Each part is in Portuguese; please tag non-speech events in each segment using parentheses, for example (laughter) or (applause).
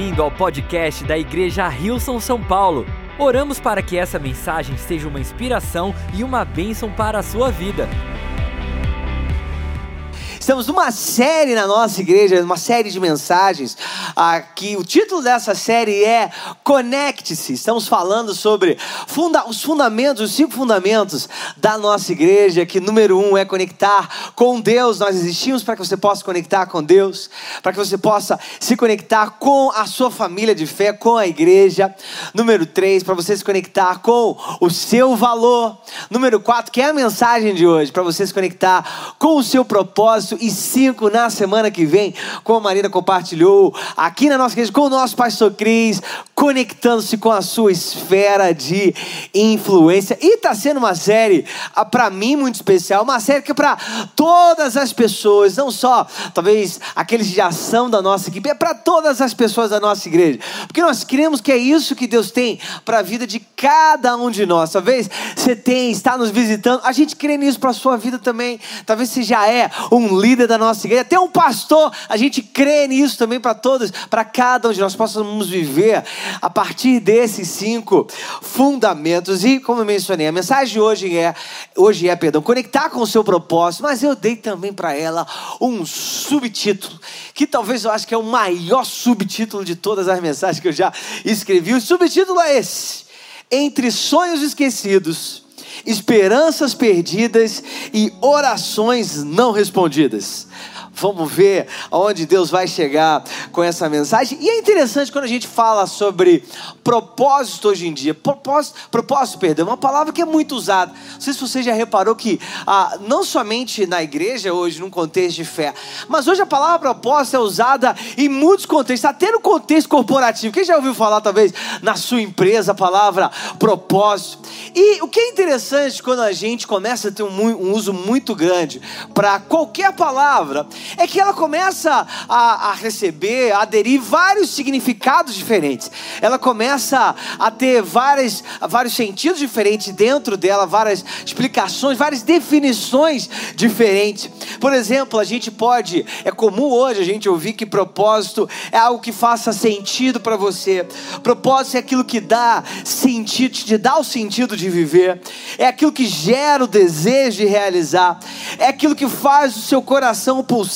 bem-vindo ao podcast da Igreja Rilson São Paulo. Oramos para que essa mensagem seja uma inspiração e uma bênção para a sua vida. Estamos numa série na nossa igreja, uma série de mensagens. Aqui, o título dessa série é Conecte-se. Estamos falando sobre funda os fundamentos, os cinco fundamentos da nossa igreja. Que número um é conectar com Deus. Nós existimos para que você possa conectar com Deus, para que você possa se conectar com a sua família de fé, com a igreja. Número três, para você se conectar com o seu valor. Número quatro, que é a mensagem de hoje, para você se conectar com o seu propósito e cinco na semana que vem, como a Marina compartilhou aqui na nossa igreja com o nosso pastor Cris, conectando-se com a sua esfera de influência. E está sendo uma série, ah, para mim, muito especial, uma série que é para todas as pessoas, não só talvez aqueles de ação da nossa equipe, é para todas as pessoas da nossa igreja, porque nós cremos que é isso que Deus tem para a vida de cada um de nós. Talvez você tem, está nos visitando, a gente crê nisso para a sua vida também. Talvez você já é um líder da nossa igreja, até um pastor, a gente crê nisso também para todos, para cada um de nós possamos viver a partir desses cinco fundamentos. E como eu mencionei, a mensagem de hoje é, hoje é, perdão, conectar com o seu propósito, mas eu dei também para ela um subtítulo, que talvez eu acho que é o maior subtítulo de todas as mensagens que eu já escrevi. O subtítulo é esse: Entre sonhos esquecidos esperanças perdidas e orações não respondidas. Vamos ver aonde Deus vai chegar com essa mensagem. E é interessante quando a gente fala sobre propósito hoje em dia. Propósito, propósito perdão, é uma palavra que é muito usada. Não sei se você já reparou que, ah, não somente na igreja hoje, num contexto de fé, mas hoje a palavra propósito é usada em muitos contextos, até no contexto corporativo. Quem já ouviu falar, talvez, na sua empresa, a palavra propósito? E o que é interessante quando a gente começa a ter um, um uso muito grande para qualquer palavra é que ela começa a, a receber, a aderir vários significados diferentes. Ela começa a ter várias, vários sentidos diferentes dentro dela, várias explicações, várias definições diferentes. Por exemplo, a gente pode, é comum hoje a gente ouvir que propósito é algo que faça sentido para você. Propósito é aquilo que dá sentido, te dá o sentido de viver. É aquilo que gera o desejo de realizar. É aquilo que faz o seu coração pulsar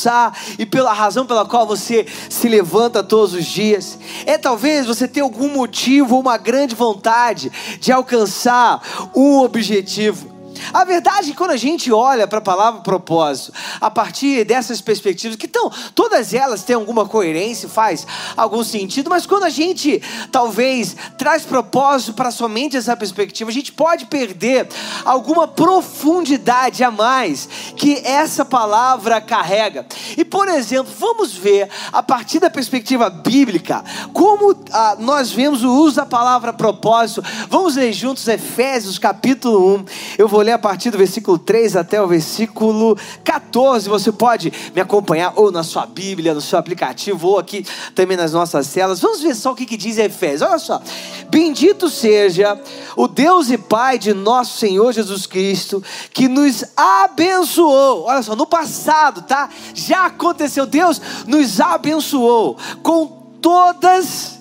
e pela razão pela qual você se levanta todos os dias. É talvez você ter algum motivo ou uma grande vontade de alcançar um objetivo. A verdade é que quando a gente olha para a palavra propósito, a partir dessas perspectivas, que estão, todas elas têm alguma coerência, faz algum sentido, mas quando a gente talvez traz propósito para somente essa perspectiva, a gente pode perder alguma profundidade a mais que essa palavra carrega. E por exemplo, vamos ver a partir da perspectiva bíblica como ah, nós vemos o uso da palavra propósito. Vamos ler juntos Efésios capítulo 1. Eu vou ler a partir do versículo 3 até o versículo 14. Você pode me acompanhar ou na sua Bíblia, no seu aplicativo, ou aqui também nas nossas celas. Vamos ver só o que, que diz Efésios. Olha só. Bendito seja o Deus e Pai de nosso Senhor Jesus Cristo, que nos abençoou. Olha só, no passado, tá? Já aconteceu. Deus nos abençoou com todas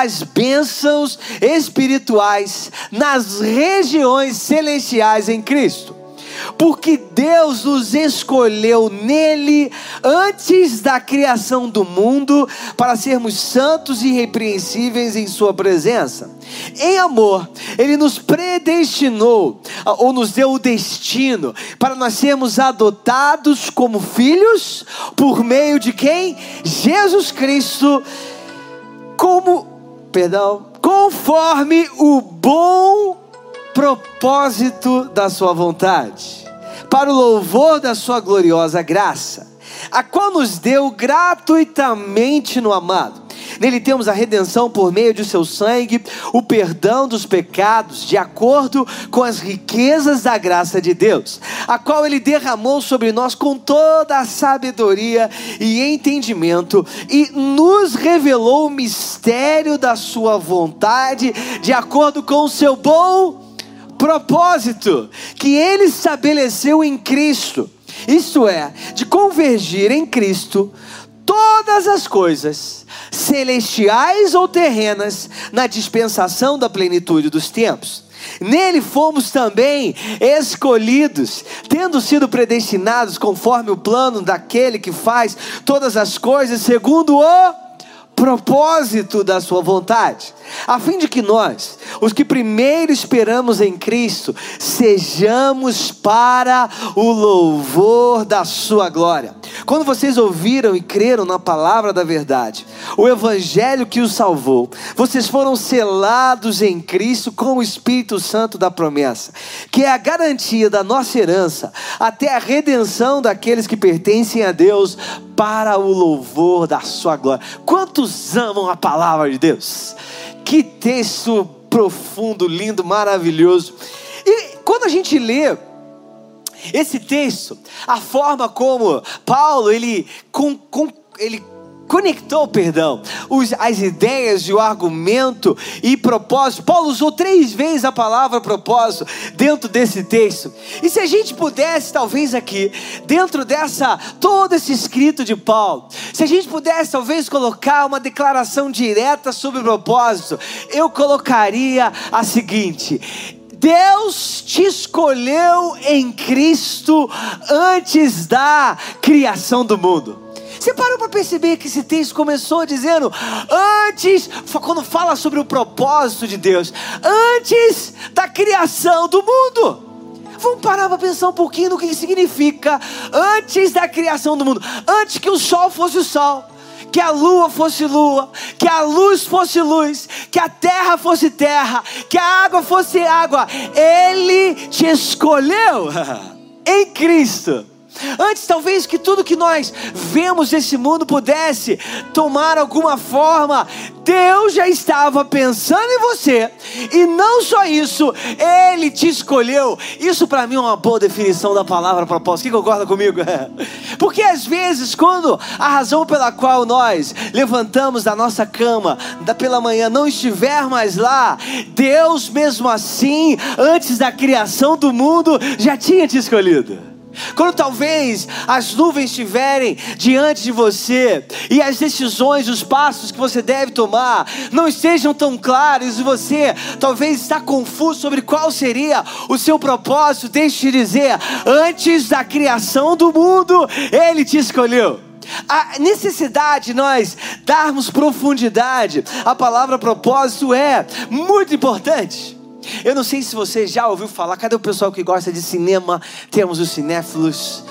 as bênçãos espirituais nas regiões celestiais em Cristo. Porque Deus nos escolheu nele antes da criação do mundo para sermos santos e irrepreensíveis em Sua presença. Em amor, Ele nos predestinou, ou nos deu o destino, para nós sermos adotados como filhos, por meio de quem? Jesus Cristo, como perdão, conforme o bom propósito da sua vontade, para o louvor da sua gloriosa graça, a qual nos deu gratuitamente no amado Nele temos a redenção por meio de seu sangue, o perdão dos pecados, de acordo com as riquezas da graça de Deus, a qual ele derramou sobre nós com toda a sabedoria e entendimento e nos revelou o mistério da sua vontade, de acordo com o seu bom propósito que ele estabeleceu em Cristo. Isto é, de convergir em Cristo todas as coisas, celestiais ou terrenas, na dispensação da plenitude dos tempos. Nele fomos também escolhidos, tendo sido predestinados conforme o plano daquele que faz todas as coisas segundo o propósito da sua vontade, a fim de que nós, os que primeiro esperamos em Cristo, sejamos para o louvor da sua glória. Quando vocês ouviram e creram na palavra da verdade, o evangelho que os salvou, vocês foram selados em Cristo com o Espírito Santo da promessa, que é a garantia da nossa herança até a redenção daqueles que pertencem a Deus para o louvor da sua glória. Quantos amam a palavra de Deus? Que texto profundo, lindo, maravilhoso. E quando a gente lê esse texto, a forma como Paulo ele, com, com, ele conectou, perdão, os, as ideias e o argumento e propósito. Paulo usou três vezes a palavra propósito dentro desse texto. E se a gente pudesse, talvez aqui, dentro dessa, todo esse escrito de Paulo, se a gente pudesse talvez colocar uma declaração direta sobre propósito, eu colocaria a seguinte: Deus te escolheu em Cristo antes da criação do mundo. Você parou para perceber que esse texto começou dizendo, antes, quando fala sobre o propósito de Deus, antes da criação do mundo. Vamos parar para pensar um pouquinho no que significa antes da criação do mundo, antes que o sol fosse o sol que a lua fosse lua, que a luz fosse luz, que a terra fosse terra, que a água fosse água. Ele te escolheu (laughs) em Cristo Antes, talvez, que tudo que nós vemos nesse mundo pudesse tomar alguma forma, Deus já estava pensando em você, e não só isso, Ele te escolheu. Isso para mim é uma boa definição da palavra propósito. Quem concorda comigo? (laughs) Porque às vezes, quando a razão pela qual nós levantamos da nossa cama pela manhã não estiver mais lá, Deus mesmo assim, antes da criação do mundo, já tinha te escolhido. Quando talvez as nuvens estiverem diante de você e as decisões, os passos que você deve tomar não estejam tão claros e você talvez está confuso sobre qual seria o seu propósito, deixe-te dizer, antes da criação do mundo, Ele te escolheu. A necessidade de nós darmos profundidade à palavra propósito é muito importante. Eu não sei se você já ouviu falar, cadê o pessoal que gosta de cinema? Temos os cinéfilos.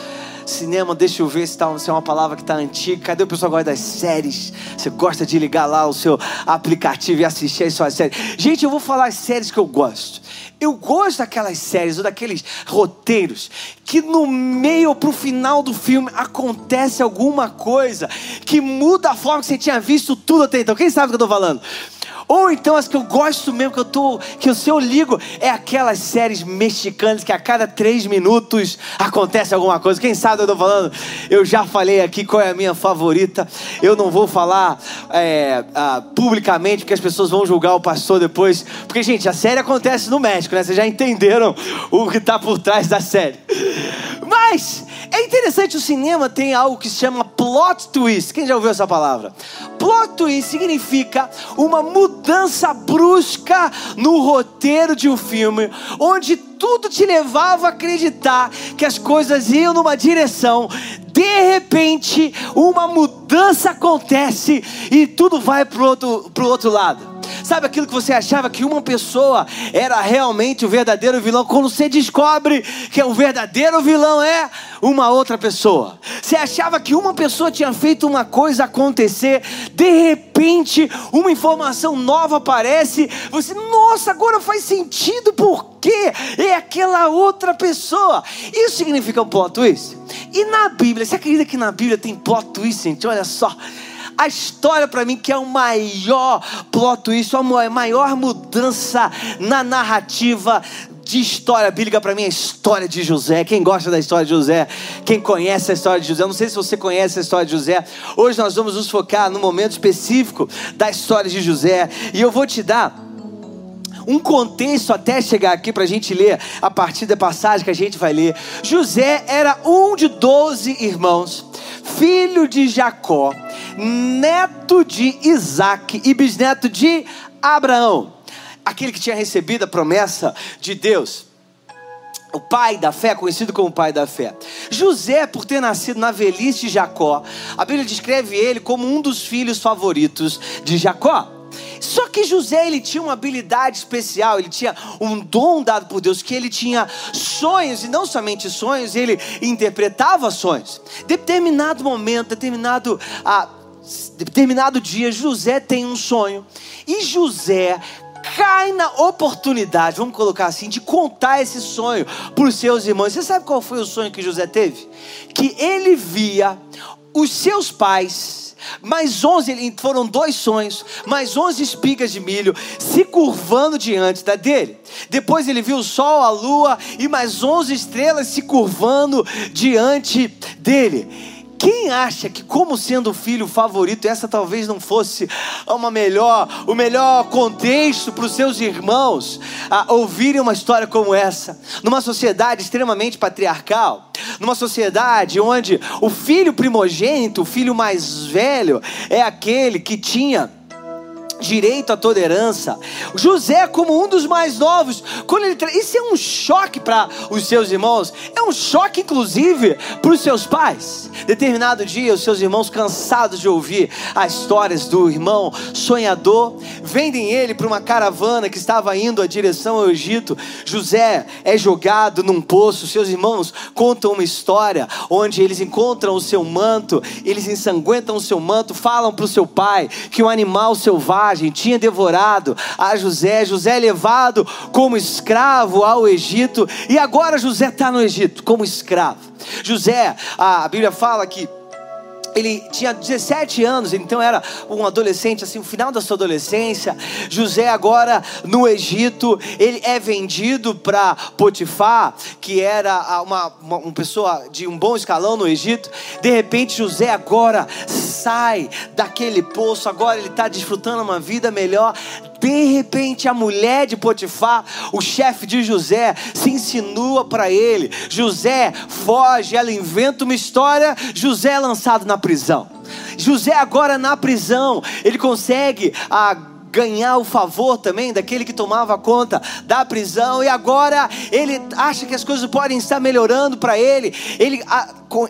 Cinema, deixa eu ver se, tá, se é uma palavra que está antiga. Cadê o pessoal que gosta das séries? Você gosta de ligar lá o seu aplicativo e assistir as suas séries? Gente, eu vou falar as séries que eu gosto. Eu gosto daquelas séries ou daqueles roteiros que no meio ou pro final do filme acontece alguma coisa que muda a forma que você tinha visto tudo até então. Quem sabe o que eu estou falando? Ou então as que eu gosto mesmo, que eu tô, que o seu ligo, é aquelas séries mexicanas que a cada três minutos acontece alguma coisa. Quem sabe eu tô falando? Eu já falei aqui qual é a minha favorita. Eu não vou falar é, ah, publicamente, porque as pessoas vão julgar o pastor depois. Porque, gente, a série acontece no México, né? Vocês já entenderam o que está por trás da série. Mas é interessante, o cinema tem algo que se chama plot twist. Quem já ouviu essa palavra? Plot twist significa uma mudança brusca no roteiro de um filme, onde tudo te levava a acreditar que as coisas iam numa direção, de repente, uma mudança acontece e tudo vai para outro, outro lado. Sabe aquilo que você achava que uma pessoa era realmente o verdadeiro vilão? Quando você descobre que o verdadeiro vilão é uma outra pessoa. Você achava que uma pessoa tinha feito uma coisa acontecer, de repente uma informação nova aparece, você, nossa, agora faz sentido porque é aquela outra pessoa. Isso significa um plot twist? E na Bíblia, você acredita que na Bíblia tem plot twist, gente? Olha só. A história para mim que é o maior plot twist, a maior mudança na narrativa de história bíblica para mim é a história de José. Quem gosta da história de José, quem conhece a história de José, não sei se você conhece a história de José. Hoje nós vamos nos focar no momento específico da história de José e eu vou te dar um contexto até chegar aqui para a gente ler a partir da passagem que a gente vai ler. José era um de doze irmãos, filho de Jacó neto de Isaac e bisneto de Abraão, aquele que tinha recebido a promessa de Deus o pai da fé, conhecido como pai da fé. José, por ter nascido na velhice de Jacó, a Bíblia descreve ele como um dos filhos favoritos de Jacó. Só que José ele tinha uma habilidade especial, ele tinha um dom dado por Deus, que ele tinha sonhos, e não somente sonhos, ele interpretava sonhos. Determinado momento, determinado, ah, determinado dia, José tem um sonho, e José cai na oportunidade, vamos colocar assim, de contar esse sonho para os seus irmãos. Você sabe qual foi o sonho que José teve? Que ele via os seus pais, mais 11, foram dois sonhos, mais 11 espigas de milho se curvando diante da dele. Depois ele viu o sol, a lua e mais 11 estrelas se curvando diante dele. Quem acha que, como sendo o filho favorito, essa talvez não fosse uma melhor, o melhor contexto para os seus irmãos ouvirem uma história como essa? Numa sociedade extremamente patriarcal, numa sociedade onde o filho primogênito, o filho mais velho, é aquele que tinha direito à toda herança. José, como um dos mais novos, quando ele isso é um choque para os seus irmãos, é um choque inclusive para os seus pais. Determinado dia, os seus irmãos, cansados de ouvir as histórias do irmão sonhador, vendem ele para uma caravana que estava indo à direção ao Egito. José é jogado num poço. Seus irmãos contam uma história onde eles encontram o seu manto, eles ensanguentam o seu manto, falam para o seu pai que um animal selvagem selvagem tinha devorado a José. José é levado como escravo ao Egito e agora José está no Egito como escravo. José, a Bíblia fala que ele tinha 17 anos, então era um adolescente, assim, o final da sua adolescência. José, agora no Egito, ele é vendido para Potifar, que era uma, uma, uma, pessoa de um bom escalão no Egito. De repente, José agora sai daquele poço, agora ele está desfrutando uma vida melhor. De repente, a mulher de Potifar, o chefe de José, se insinua para ele. José foge, ela inventa uma história. José é lançado na prisão. José agora na prisão, ele consegue a ganhar o favor também daquele que tomava conta da prisão e agora ele acha que as coisas podem estar melhorando para ele. Ele,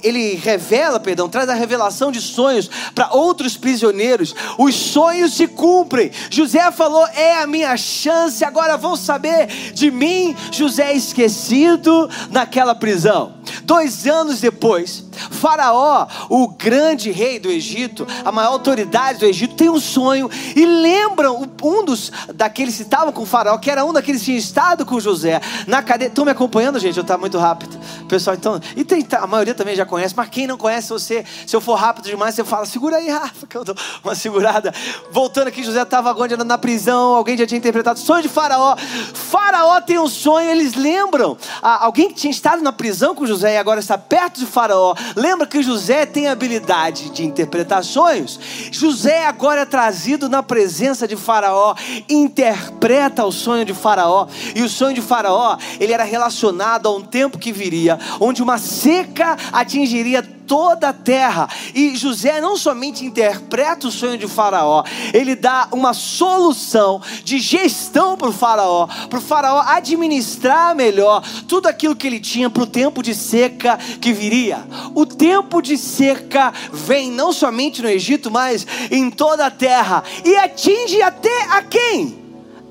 ele revela, perdão, traz a revelação de sonhos para outros prisioneiros. Os sonhos se cumprem. José falou: é a minha chance. Agora vão saber de mim. José é esquecido naquela prisão. Dois anos depois, Faraó, o grande rei do Egito, a maior autoridade do Egito, tem um sonho e lembram um dos daqueles que estavam com Faraó, que era um daqueles que tinha estado com José na cadeia. Estão me acompanhando, gente? Eu estou muito rápido, pessoal. Então, e tem, a maioria também já conhece, mas quem não conhece você, se eu for rápido demais, você fala, segura aí, (laughs) Rafa, que eu dou uma segurada. Voltando aqui, José estava agora na prisão, alguém já tinha interpretado o sonho de Faraó. Faraó tem um sonho, eles lembram. Ah, alguém que tinha estado na prisão com José e agora está perto de Faraó Lembra que José tem habilidade de interpretar sonhos? José agora é trazido na presença de Faraó, interpreta o sonho de Faraó. E o sonho de Faraó, ele era relacionado a um tempo que viria, onde uma seca atingiria toda a terra. E José não somente interpreta o sonho de Faraó, ele dá uma solução de gestão para o Faraó, para o Faraó administrar melhor tudo aquilo que ele tinha para o tempo de seca que viria. O tempo de seca vem não somente no Egito, mas em toda a terra e atinge até a quem?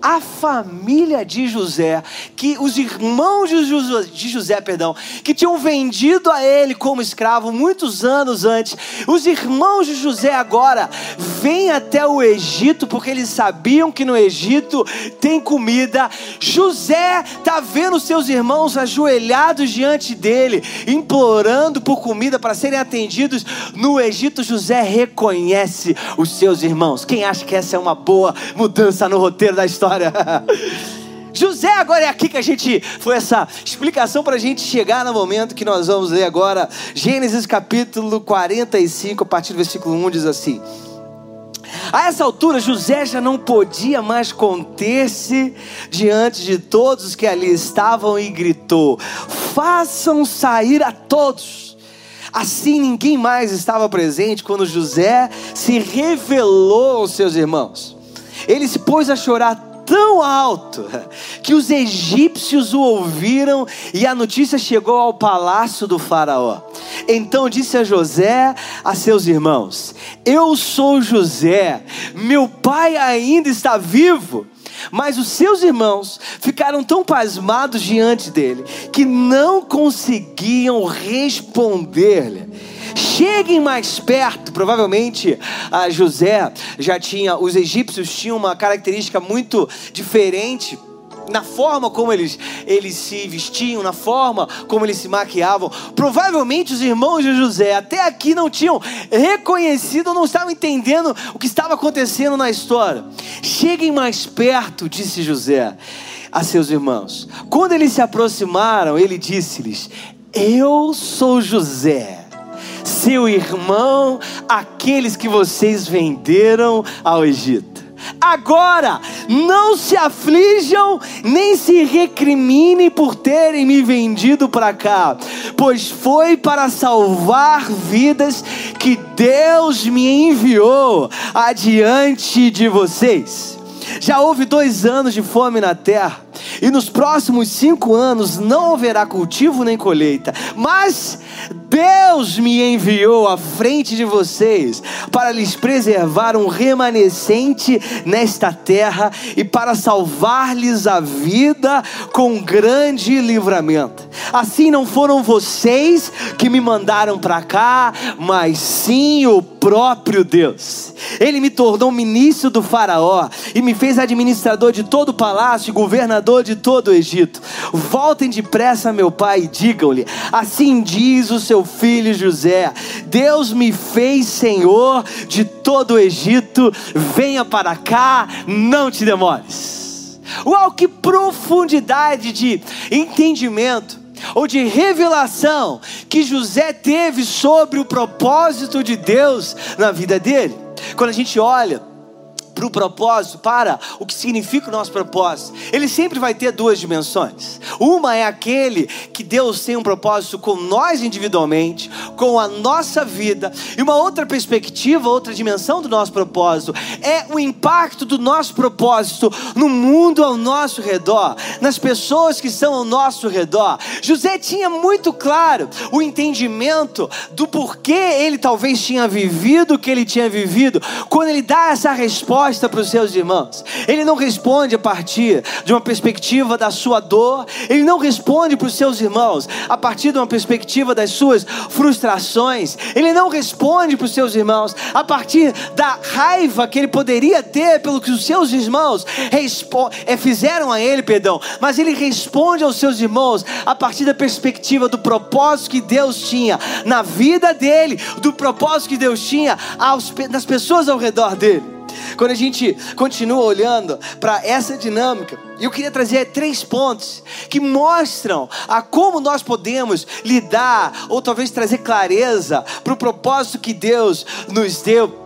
A família de José, que os irmãos de José, de José, perdão, que tinham vendido a ele como escravo muitos anos antes, os irmãos de José agora vêm até o Egito porque eles sabiam que no Egito tem comida. José está vendo seus irmãos ajoelhados diante dele, implorando por comida para serem atendidos. No Egito, José reconhece os seus irmãos. Quem acha que essa é uma boa mudança no roteiro da história? (laughs) José, agora é aqui que a gente foi essa explicação para a gente chegar no momento que nós vamos ler agora. Gênesis capítulo 45, a partir do versículo 1 diz assim: A essa altura, José já não podia mais conter-se diante de todos os que ali estavam e gritou: Façam sair a todos Assim ninguém mais estava presente quando José se revelou aos seus irmãos. Ele se pôs a chorar tão alto (laughs) que os egípcios o ouviram e a notícia chegou ao palácio do Faraó. Então disse a José a seus irmãos: Eu sou José, meu pai ainda está vivo. Mas os seus irmãos ficaram tão pasmados diante dele que não conseguiam responder-lhe. Cheguem mais perto. Provavelmente a José já tinha, os egípcios tinham uma característica muito diferente na forma como eles, eles se vestiam, na forma como eles se maquiavam. Provavelmente os irmãos de José até aqui não tinham reconhecido, não estavam entendendo o que estava acontecendo na história. Cheguem mais perto, disse José a seus irmãos. Quando eles se aproximaram, ele disse-lhes: Eu sou José seu irmão, aqueles que vocês venderam ao Egito. Agora, não se aflijam, nem se recriminem por terem me vendido para cá, pois foi para salvar vidas que Deus me enviou adiante de vocês. Já houve dois anos de fome na terra, e nos próximos cinco anos não haverá cultivo nem colheita, mas Deus me enviou à frente de vocês para lhes preservar um remanescente nesta terra e para salvar-lhes a vida com grande livramento. Assim não foram vocês que me mandaram para cá, mas sim o próprio Deus. Ele me tornou ministro do Faraó e me fez administrador de todo o palácio e governador de todo o Egito. Voltem depressa, meu pai, e digam-lhe: Assim diz o seu filho José: Deus me fez senhor de todo o Egito, venha para cá, não te demores. Uau, que profundidade de entendimento ou de revelação que José teve sobre o propósito de Deus na vida dele. Quando a gente olha para o propósito, para o que significa o nosso propósito, ele sempre vai ter duas dimensões. Uma é aquele que Deus tem um propósito com nós individualmente, com a nossa vida, e uma outra perspectiva, outra dimensão do nosso propósito é o impacto do nosso propósito no mundo ao nosso redor, nas pessoas que estão ao nosso redor. José tinha muito claro o entendimento do porquê ele talvez tinha vivido o que ele tinha vivido, quando ele dá essa resposta resposta para os seus irmãos. Ele não responde a partir de uma perspectiva da sua dor, ele não responde para os seus irmãos a partir de uma perspectiva das suas frustrações, ele não responde para os seus irmãos a partir da raiva que ele poderia ter pelo que os seus irmãos é, fizeram a ele, perdão, mas ele responde aos seus irmãos a partir da perspectiva do propósito que Deus tinha na vida dele, do propósito que Deus tinha aos, nas pessoas ao redor dele. Quando a gente continua olhando para essa dinâmica, eu queria trazer três pontos que mostram a como nós podemos lidar ou talvez trazer clareza para o propósito que Deus nos deu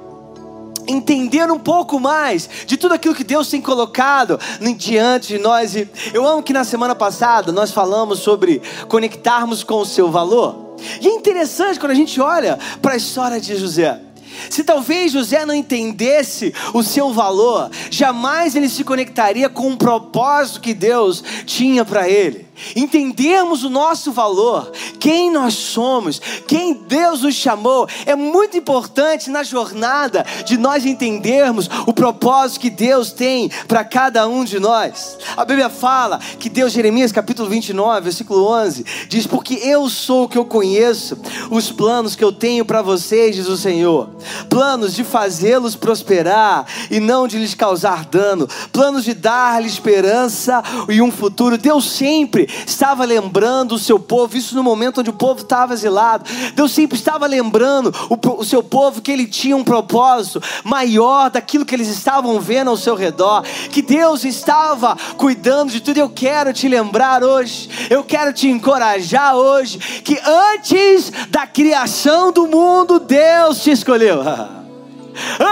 entender um pouco mais de tudo aquilo que Deus tem colocado diante de nós. E eu amo que na semana passada nós falamos sobre conectarmos com o seu valor. E é interessante quando a gente olha para a história de José. Se talvez José não entendesse o seu valor, jamais ele se conectaria com o propósito que Deus tinha para ele entendermos o nosso valor, quem nós somos, quem Deus nos chamou, é muito importante na jornada de nós entendermos o propósito que Deus tem para cada um de nós. A Bíblia fala que Deus, Jeremias capítulo 29, versículo 11, diz: Porque eu sou o que eu conheço, os planos que eu tenho para vocês, diz o Senhor, planos de fazê-los prosperar e não de lhes causar dano, planos de dar-lhes esperança e um futuro. Deus sempre estava lembrando o seu povo, isso no momento onde o povo estava exilado. Deus sempre estava lembrando o, o seu povo que ele tinha um propósito maior daquilo que eles estavam vendo ao seu redor, que Deus estava cuidando de tudo. Eu quero te lembrar hoje, eu quero te encorajar hoje, que antes da criação do mundo, Deus te escolheu. (laughs)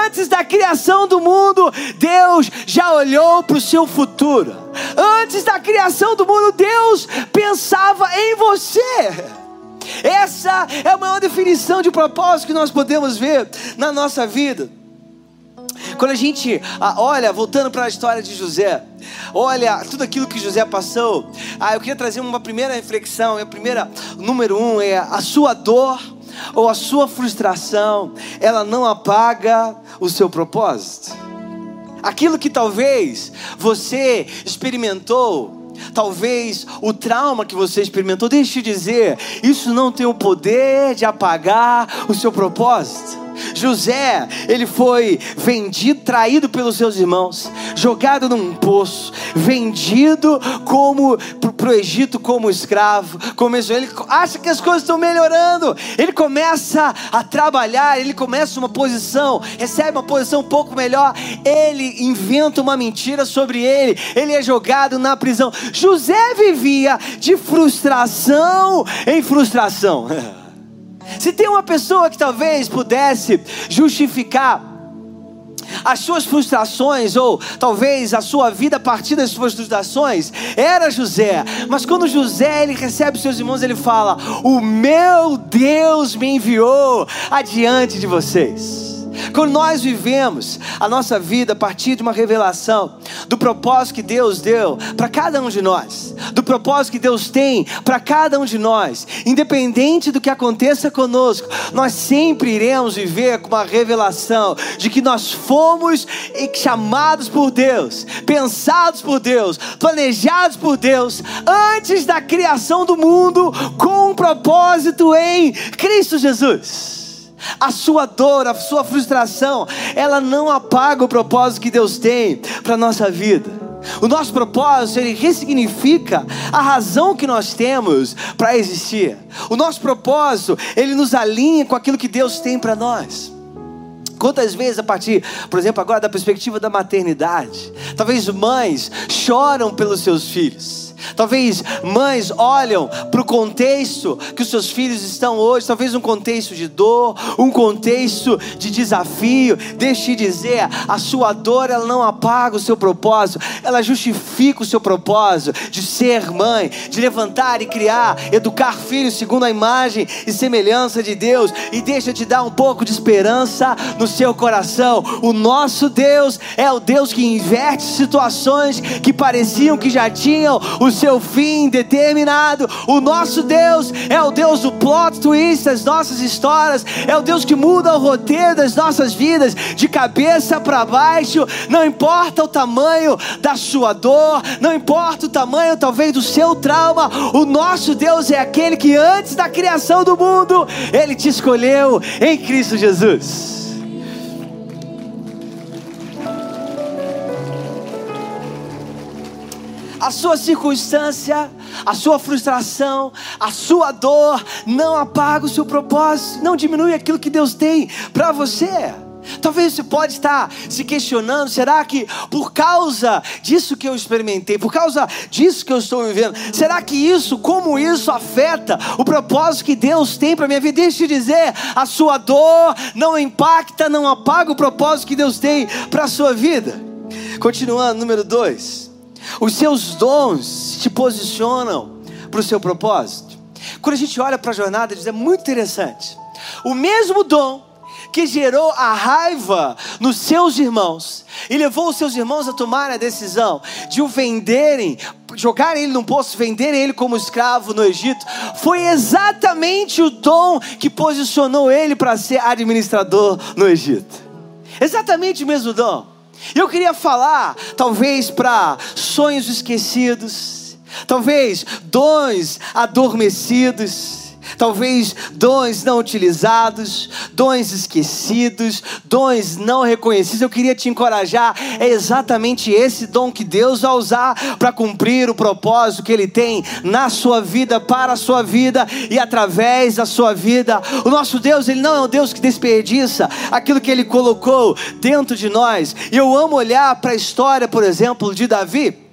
Antes da criação do mundo, Deus já olhou para o seu futuro. Antes da criação do mundo, Deus pensava em você. Essa é a maior definição de propósito que nós podemos ver na nossa vida. Quando a gente ah, olha, voltando para a história de José, olha tudo aquilo que José passou, ah, eu queria trazer uma primeira reflexão. A primeira, número um, é a sua dor ou a sua frustração, ela não apaga o seu propósito. Aquilo que talvez você experimentou Talvez o trauma que você experimentou, deixe de dizer, isso não tem o poder de apagar o seu propósito. José, ele foi vendido, traído pelos seus irmãos, jogado num poço, vendido como para o Egito como escravo. Começou, ele acha que as coisas estão melhorando. Ele começa a trabalhar, ele começa uma posição, recebe uma posição um pouco melhor. Ele inventa uma mentira sobre ele. Ele é jogado na prisão. José vivia de frustração em frustração. (laughs) Se tem uma pessoa que talvez pudesse justificar as suas frustrações, ou talvez a sua vida a partir das suas frustrações, era José. Mas quando José ele recebe seus irmãos, ele fala: O meu Deus me enviou adiante de vocês. Quando nós vivemos a nossa vida a partir de uma revelação do propósito que Deus deu para cada um de nós, do propósito que Deus tem para cada um de nós, independente do que aconteça conosco, nós sempre iremos viver com uma revelação de que nós fomos chamados por Deus, pensados por Deus, planejados por Deus antes da criação do mundo com um propósito em Cristo Jesus. A sua dor, a sua frustração, ela não apaga o propósito que Deus tem para nossa vida. O nosso propósito, ele ressignifica a razão que nós temos para existir. O nosso propósito, ele nos alinha com aquilo que Deus tem para nós. Quantas vezes, a partir, por exemplo, agora da perspectiva da maternidade, talvez mães choram pelos seus filhos Talvez mães olham para o contexto que os seus filhos estão hoje, talvez um contexto de dor, um contexto de desafio. Deixe de dizer, a sua dor ela não apaga o seu propósito, ela justifica o seu propósito de ser mãe, de levantar e criar, educar filhos segundo a imagem e semelhança de Deus. E deixa de dar um pouco de esperança no seu coração. O nosso Deus é o Deus que inverte situações que pareciam que já tinham seu fim determinado. O nosso Deus é o Deus do plot twist das nossas histórias, é o Deus que muda o roteiro das nossas vidas de cabeça para baixo. Não importa o tamanho da sua dor, não importa o tamanho talvez do seu trauma, o nosso Deus é aquele que antes da criação do mundo, ele te escolheu em Cristo Jesus. A sua circunstância, a sua frustração, a sua dor não apaga o seu propósito, não diminui aquilo que Deus tem para você. Talvez você pode estar se questionando, será que por causa disso que eu experimentei, por causa disso que eu estou vivendo, será que isso, como isso afeta o propósito que Deus tem para minha vida? Deixa eu te dizer, a sua dor não impacta, não apaga o propósito que Deus tem para a sua vida. Continuando, número dois. Os seus dons te posicionam para o seu propósito. Quando a gente olha para a jornada, é muito interessante. O mesmo dom que gerou a raiva nos seus irmãos e levou os seus irmãos a tomarem a decisão de o venderem, jogarem ele num poço, venderem ele como escravo no Egito, foi exatamente o dom que posicionou ele para ser administrador no Egito. Exatamente o mesmo dom. Eu queria falar, talvez, para sonhos esquecidos, talvez dons adormecidos Talvez dons não utilizados, dons esquecidos, dons não reconhecidos. Eu queria te encorajar. É exatamente esse dom que Deus vai usar para cumprir o propósito que Ele tem na sua vida, para a sua vida e através da sua vida. O nosso Deus, Ele não é um Deus que desperdiça aquilo que Ele colocou dentro de nós. E eu amo olhar para a história, por exemplo, de Davi.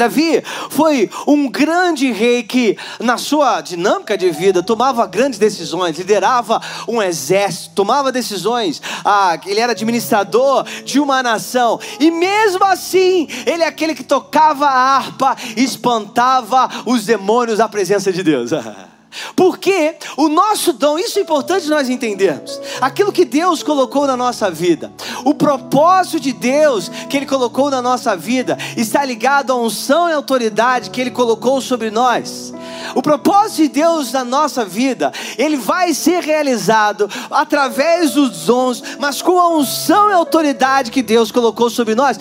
Davi foi um grande rei que, na sua dinâmica de vida, tomava grandes decisões, liderava um exército, tomava decisões, ah, ele era administrador de uma nação, e mesmo assim, ele é aquele que tocava a harpa e espantava os demônios à presença de Deus. (laughs) Porque o nosso dom, isso é importante nós entendermos. Aquilo que Deus colocou na nossa vida, o propósito de Deus que Ele colocou na nossa vida, está ligado à unção e autoridade que Ele colocou sobre nós. O propósito de Deus na nossa vida, ele vai ser realizado através dos dons, mas com a unção e autoridade que Deus colocou sobre nós.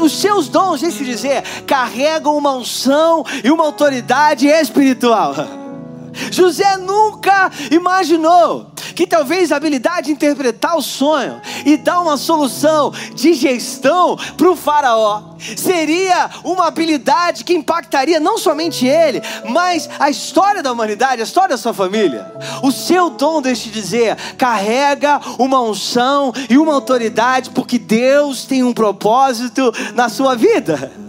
Os seus dons, deixa eu dizer, carregam uma unção e uma autoridade espiritual. (laughs) José nunca imaginou que talvez a habilidade de interpretar o sonho e dar uma solução de gestão para o faraó seria uma habilidade que impactaria não somente ele, mas a história da humanidade, a história da sua família. O seu dom, deixe de dizer, carrega uma unção e uma autoridade, porque Deus tem um propósito na sua vida.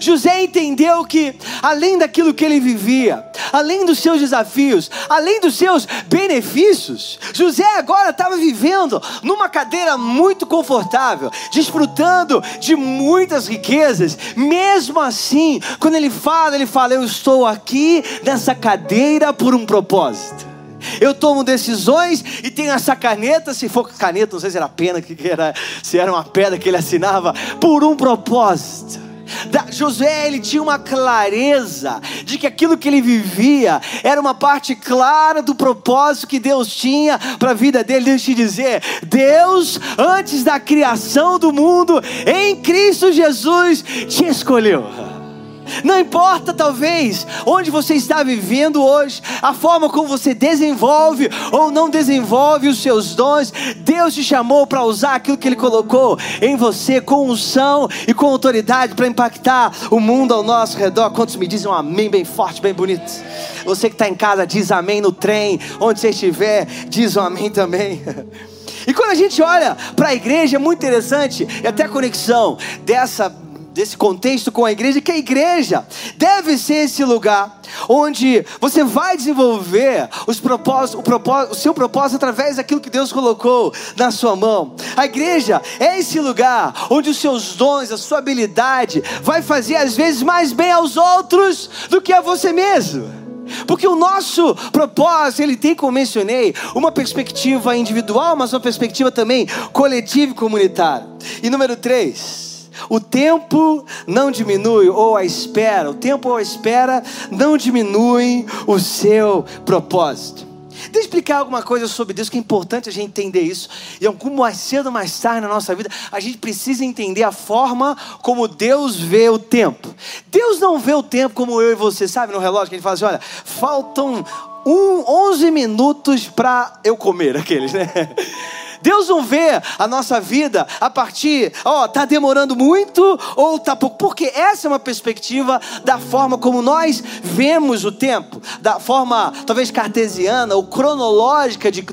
José entendeu que, além daquilo que ele vivia, além dos seus desafios, além dos seus benefícios, José agora estava vivendo numa cadeira muito confortável, desfrutando de muitas riquezas. Mesmo assim, quando ele fala, ele fala: Eu estou aqui nessa cadeira por um propósito. Eu tomo decisões e tenho essa caneta, se for caneta, não sei se era pena, que era, se era uma pedra que ele assinava, por um propósito. José ele tinha uma clareza de que aquilo que ele vivia era uma parte clara do propósito que Deus tinha para a vida dele. Deixa eu te dizer, Deus antes da criação do mundo em Cristo Jesus te escolheu. Não importa, talvez, onde você está vivendo hoje, a forma como você desenvolve ou não desenvolve os seus dons, Deus te chamou para usar aquilo que Ele colocou em você com unção e com autoridade para impactar o mundo ao nosso redor. Quantos me dizem um amém bem forte, bem bonito? Você que está em casa, diz amém no trem, onde você estiver, diz um amém também. (laughs) E quando a gente olha para a igreja, é muito interessante, e até a conexão dessa desse contexto com a igreja, que a igreja deve ser esse lugar onde você vai desenvolver os propósitos, o, propósito, o seu propósito através daquilo que Deus colocou na sua mão. A igreja é esse lugar onde os seus dons, a sua habilidade vai fazer às vezes mais bem aos outros do que a você mesmo. Porque o nosso propósito, ele tem, como mencionei, uma perspectiva individual, mas uma perspectiva também coletiva e comunitária. E número três, o tempo não diminui, ou a espera, o tempo ou a espera não diminui o seu propósito. Deixa eu explicar alguma coisa sobre Deus que é importante a gente entender isso. E algum mais cedo ou mais tarde na nossa vida, a gente precisa entender a forma como Deus vê o tempo. Deus não vê o tempo como eu e você, sabe, no relógio que ele fala assim: olha, faltam um, 11 minutos para eu comer (laughs) aqueles, né? Deus não vê a nossa vida a partir, ó, oh, tá demorando muito ou tá pouco, porque essa é uma perspectiva da forma como nós vemos o tempo, da forma talvez cartesiana ou cronológica de,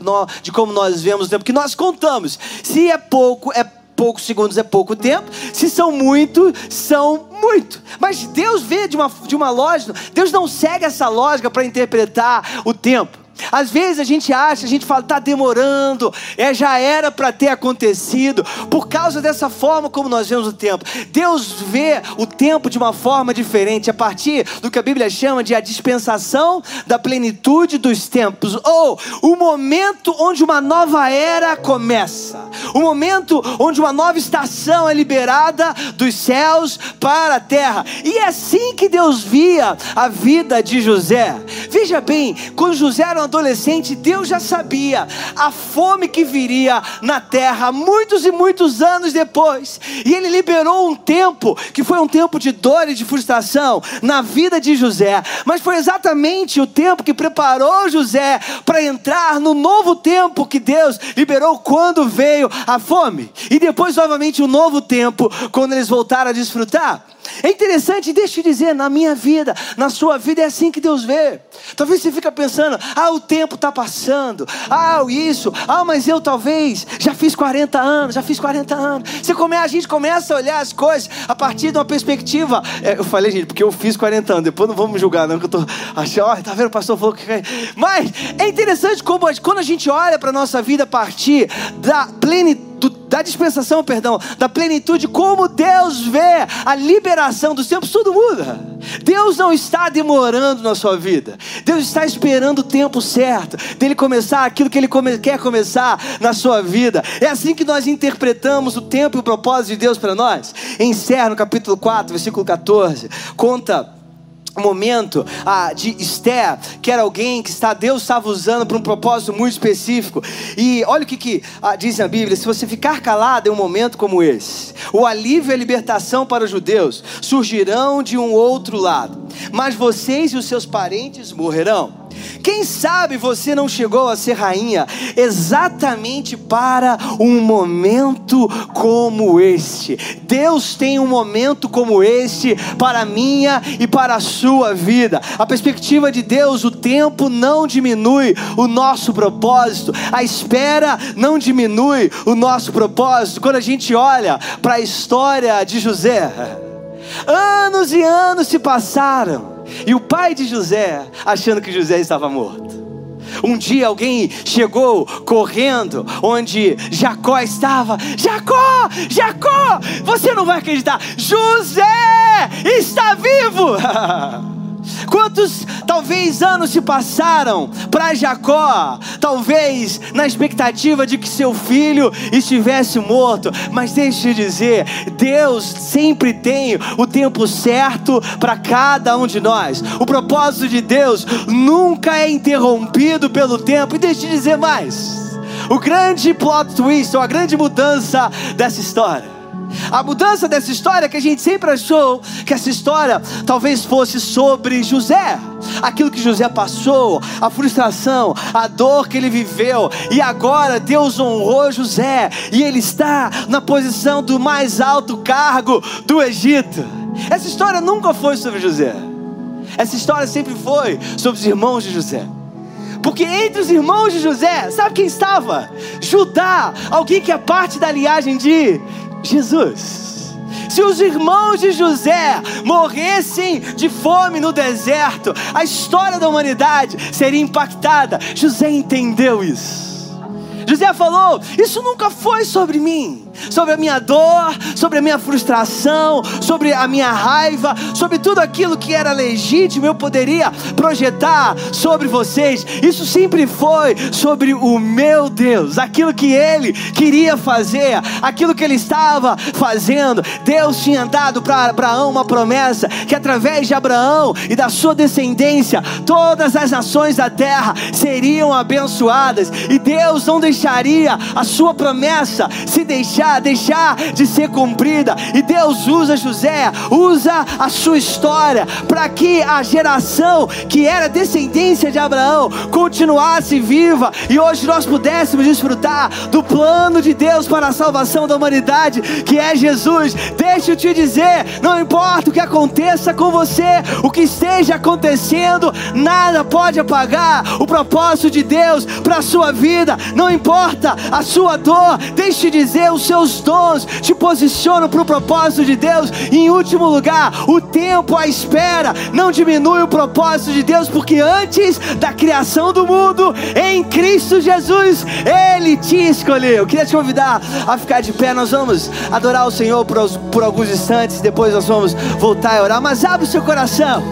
de como nós vemos o tempo, que nós contamos. Se é pouco, é poucos segundos é pouco tempo, se são muito, são muito. Mas Deus vê de uma, de uma lógica, Deus não segue essa lógica para interpretar o tempo. Às vezes a gente acha, a gente fala, está demorando, é, já era para ter acontecido, por causa dessa forma como nós vemos o tempo. Deus vê o tempo de uma forma diferente, a partir do que a Bíblia chama de a dispensação da plenitude dos tempos, ou o momento onde uma nova era começa, o momento onde uma nova estação é liberada dos céus para a terra. E é assim que Deus via a vida de José. Veja bem, quando José era um adolescente, Deus já sabia a fome que viria na terra muitos e muitos anos depois. E ele liberou um tempo que foi um tempo de dor e de frustração na vida de José, mas foi exatamente o tempo que preparou José para entrar no novo tempo que Deus liberou quando veio a fome. E depois novamente um novo tempo quando eles voltaram a desfrutar. É interessante, deixa eu dizer, na minha vida, na sua vida, é assim que Deus vê. Talvez você fica pensando, ah, o tempo está passando, ah, isso, ah, mas eu talvez já fiz 40 anos, já fiz 40 anos. Você come, a gente começa a olhar as coisas a partir de uma perspectiva. É, eu falei, gente, porque eu fiz 40 anos, depois não vamos julgar, não, que eu tô achando, ó, tá vendo, o pastor falou que. Mas é interessante como quando a gente olha para nossa vida a partir da plenitude da dispensação, perdão, da plenitude, como Deus vê a liberação dos tempos, tudo muda. Deus não está demorando na sua vida. Deus está esperando o tempo certo dele começar aquilo que ele come quer começar na sua vida. É assim que nós interpretamos o tempo e o propósito de Deus para nós. Encerra no capítulo 4, versículo 14. Conta momento ah, de Esther, que era alguém que está, Deus estava usando para um propósito muito específico. E olha o que, que ah, diz a Bíblia: se você ficar calado em um momento como esse, o alívio e a libertação para os judeus surgirão de um outro lado, mas vocês e os seus parentes morrerão. Quem sabe você não chegou a ser rainha exatamente para um momento como este. Deus tem um momento como este para a minha e para a sua vida. A perspectiva de Deus, o tempo não diminui o nosso propósito, a espera não diminui o nosso propósito. Quando a gente olha para a história de José, anos e anos se passaram. E o pai de José, achando que José estava morto. Um dia alguém chegou correndo onde Jacó estava. Jacó, Jacó, você não vai acreditar. José está vivo. (laughs) Quantos, talvez, anos se passaram para Jacó, talvez na expectativa de que seu filho estivesse morto, mas deixe eu dizer, Deus sempre tem o tempo certo para cada um de nós. O propósito de Deus nunca é interrompido pelo tempo, e deixe eu dizer mais. O grande plot twist, ou a grande mudança dessa história a mudança dessa história que a gente sempre achou que essa história talvez fosse sobre José, aquilo que José passou, a frustração, a dor que ele viveu, e agora Deus honrou José e ele está na posição do mais alto cargo do Egito. Essa história nunca foi sobre José. Essa história sempre foi sobre os irmãos de José. Porque entre os irmãos de José, sabe quem estava? Judá, alguém que é parte da linhagem de Jesus. Se os irmãos de José morressem de fome no deserto, a história da humanidade seria impactada. José entendeu isso. José falou: Isso nunca foi sobre mim sobre a minha dor, sobre a minha frustração, sobre a minha raiva, sobre tudo aquilo que era legítimo, eu poderia projetar sobre vocês. Isso sempre foi sobre o meu Deus, aquilo que ele queria fazer, aquilo que ele estava fazendo. Deus tinha dado para Abraão uma promessa que através de Abraão e da sua descendência, todas as nações da terra seriam abençoadas, e Deus não deixaria a sua promessa se deixar deixar, de ser cumprida. E Deus usa José, usa a sua história para que a geração que era descendência de Abraão continuasse viva e hoje nós pudéssemos desfrutar do plano de Deus para a salvação da humanidade, que é Jesus. Deixa eu te dizer, não importa o que aconteça com você, o que esteja acontecendo, nada pode apagar o propósito de Deus para a sua vida. Não importa a sua dor, deixe dizer o seu seus dons te posicionam para o propósito de Deus. E em último lugar, o tempo, a espera, não diminui o propósito de Deus, porque antes da criação do mundo, em Cristo Jesus, Ele te escolheu. Eu queria te convidar a ficar de pé, nós vamos adorar o Senhor por, por alguns instantes, depois nós vamos voltar a orar, mas abre o seu coração.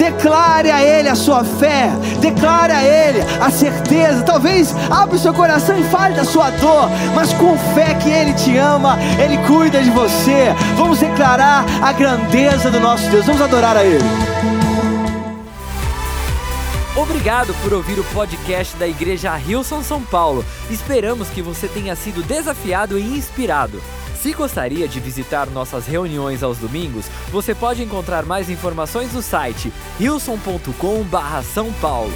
Declare a Ele a sua fé, declare a Ele a certeza. Talvez abra o seu coração e fale da sua dor, mas com fé que Ele te ama, Ele cuida de você. Vamos declarar a grandeza do nosso Deus, vamos adorar a Ele. Obrigado por ouvir o podcast da Igreja Rilson São Paulo. Esperamos que você tenha sido desafiado e inspirado. Se gostaria de visitar nossas reuniões aos domingos, você pode encontrar mais informações no site wilson.com/são paulo.